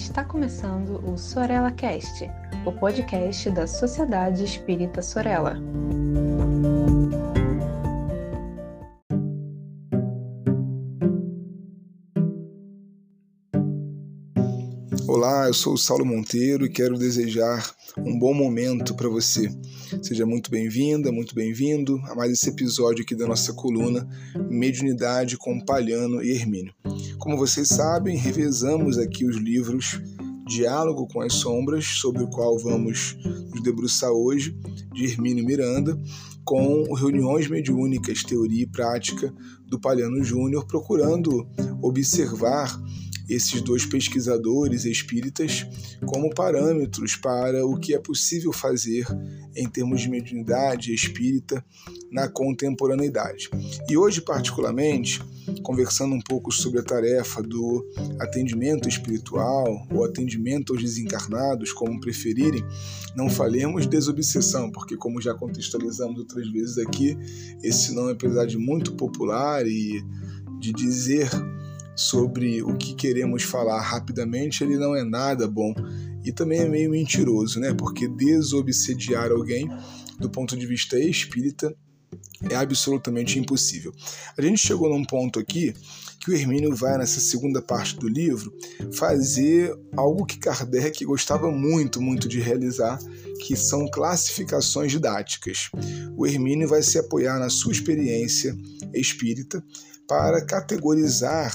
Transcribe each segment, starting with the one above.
Está começando o Sorella Cast, o podcast da Sociedade Espírita Sorella. Olá, eu sou o Saulo Monteiro e quero desejar um bom momento para você. Seja muito bem-vinda, muito bem-vindo a mais esse episódio aqui da nossa coluna Mediunidade com Palhano e Hermínio. Como vocês sabem, revezamos aqui os livros Diálogo com as Sombras, sobre o qual vamos nos debruçar hoje, de Hermínio Miranda, com Reuniões Mediúnicas, Teoria e Prática do Palhano Júnior, procurando observar esses dois pesquisadores espíritas como parâmetros para o que é possível fazer em termos de mediunidade espírita na contemporaneidade. E hoje, particularmente, conversando um pouco sobre a tarefa do atendimento espiritual ou atendimento aos desencarnados, como preferirem, não falemos desobsessão, porque, como já contextualizamos outras vezes aqui, esse nome, apesar de muito popular e de dizer sobre o que queremos falar rapidamente, ele não é nada bom e também é meio mentiroso, né? Porque desobsediar alguém do ponto de vista espírita é absolutamente impossível. A gente chegou num ponto aqui que o Hermínio vai, nessa segunda parte do livro, fazer algo que Kardec gostava muito, muito de realizar, que são classificações didáticas. O Hermínio vai se apoiar na sua experiência espírita para categorizar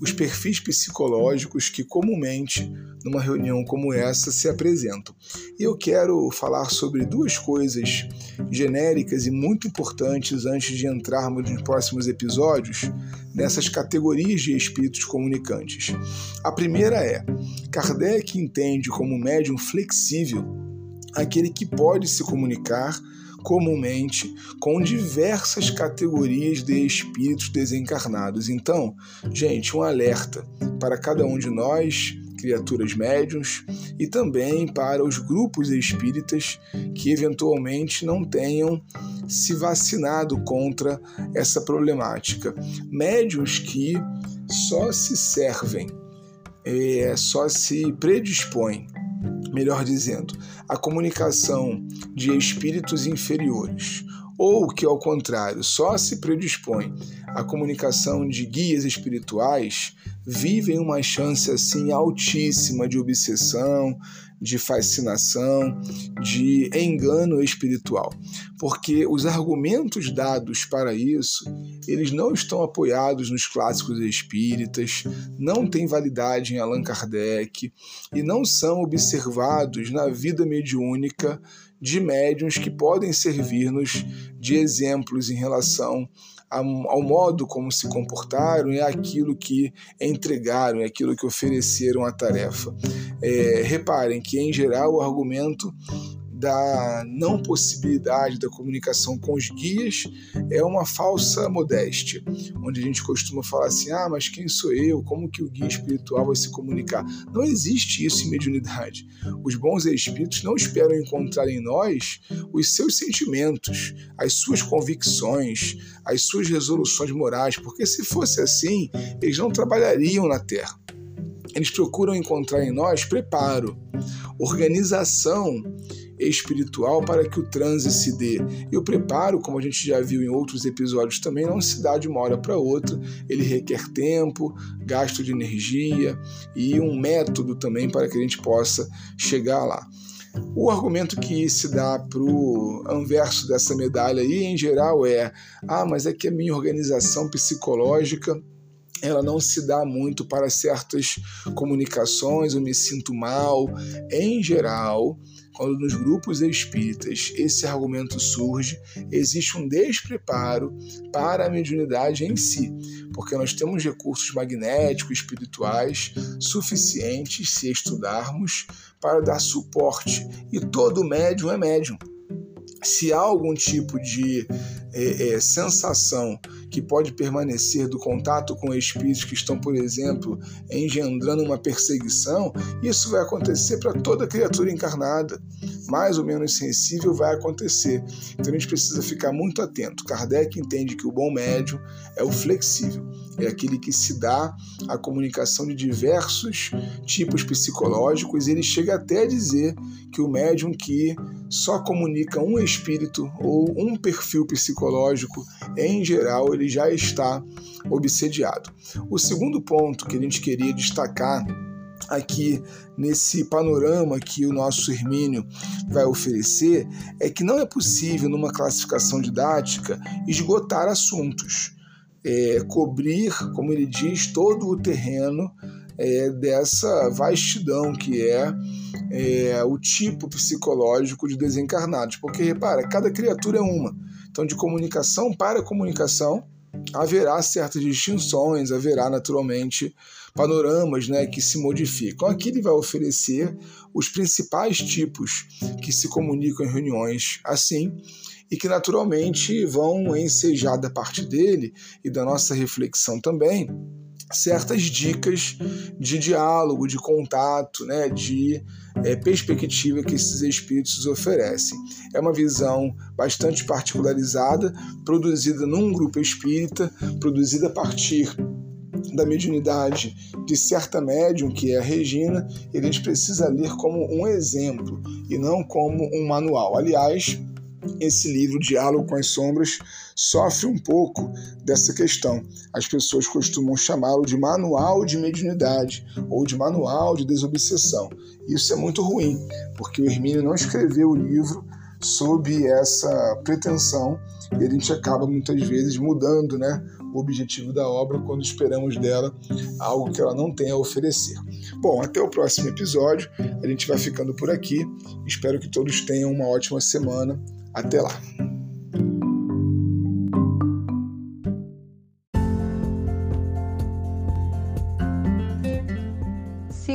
os perfis psicológicos que comumente numa reunião como essa se apresentam. E eu quero falar sobre duas coisas genéricas e muito importantes antes de entrarmos nos próximos episódios nessas categorias de espíritos comunicantes. A primeira é: Kardec entende como médium flexível aquele que pode se comunicar comumente com diversas categorias de espíritos desencarnados. Então, gente, um alerta para cada um de nós, criaturas médiums, e também para os grupos espíritas que eventualmente não tenham se vacinado contra essa problemática. Médios que só se servem, é, só se predispõem melhor dizendo, a comunicação de espíritos inferiores, ou que, ao contrário, só se predispõe à comunicação de guias espirituais, vivem uma chance assim altíssima de obsessão, de fascinação, de engano espiritual, porque os argumentos dados para isso, eles não estão apoiados nos clássicos espíritas, não têm validade em Allan Kardec e não são observados na vida mediúnica de médiuns que podem servir-nos de exemplos em relação ao modo como se comportaram e aquilo que entregaram, aquilo que ofereceram à tarefa. É, reparem que, em geral, o argumento da não possibilidade da comunicação com os guias é uma falsa modéstia, onde a gente costuma falar assim: ah, mas quem sou eu? Como que o guia espiritual vai se comunicar? Não existe isso em mediunidade. Os bons espíritos não esperam encontrar em nós os seus sentimentos, as suas convicções, as suas resoluções morais, porque se fosse assim, eles não trabalhariam na Terra. Eles procuram encontrar em nós preparo, organização espiritual para que o transe se dê. E o preparo, como a gente já viu em outros episódios também, não se dá de uma hora para outra. Ele requer tempo, gasto de energia e um método também para que a gente possa chegar lá. O argumento que se dá para o anverso dessa medalha aí, em geral, é: ah, mas é que a minha organização psicológica ela não se dá muito para certas comunicações, eu me sinto mal. Em geral, quando nos grupos espíritas esse argumento surge, existe um despreparo para a mediunidade em si, porque nós temos recursos magnéticos, espirituais suficientes, se estudarmos, para dar suporte. E todo médium é médium. Se há algum tipo de é, é, sensação que pode permanecer do contato com espíritos que estão, por exemplo, engendrando uma perseguição, isso vai acontecer para toda criatura encarnada. Mais ou menos sensível, vai acontecer. Então a gente precisa ficar muito atento. Kardec entende que o bom médium é o flexível, é aquele que se dá a comunicação de diversos tipos psicológicos. Ele chega até a dizer que o médium que só comunica um espírito ou um perfil psicológico, em geral, ele já está obsediado. O segundo ponto que a gente queria destacar aqui nesse panorama que o nosso Hermínio vai oferecer é que não é possível, numa classificação didática, esgotar assuntos, é, cobrir, como ele diz, todo o terreno é, dessa vastidão que é, é o tipo psicológico de desencarnados. Porque, repara, cada criatura é uma. Então, de comunicação para comunicação, haverá certas distinções, haverá naturalmente panoramas né, que se modificam. Aqui ele vai oferecer os principais tipos que se comunicam em reuniões assim e que naturalmente vão ensejar da parte dele e da nossa reflexão também certas dicas de diálogo, de contato, né, de é, perspectiva que esses espíritos oferecem. É uma visão bastante particularizada, produzida num grupo espírita, produzida a partir da mediunidade de certa médium, que é a Regina, a gente precisa ler como um exemplo e não como um manual. Aliás, esse livro, Diálogo com as Sombras, sofre um pouco dessa questão. As pessoas costumam chamá-lo de manual de mediunidade ou de manual de desobsessão. Isso é muito ruim, porque o Hermínio não escreveu o livro sob essa pretensão e a gente acaba muitas vezes mudando né, o objetivo da obra quando esperamos dela algo que ela não tem a oferecer. Bom, até o próximo episódio. A gente vai ficando por aqui. Espero que todos tenham uma ótima semana. Até lá!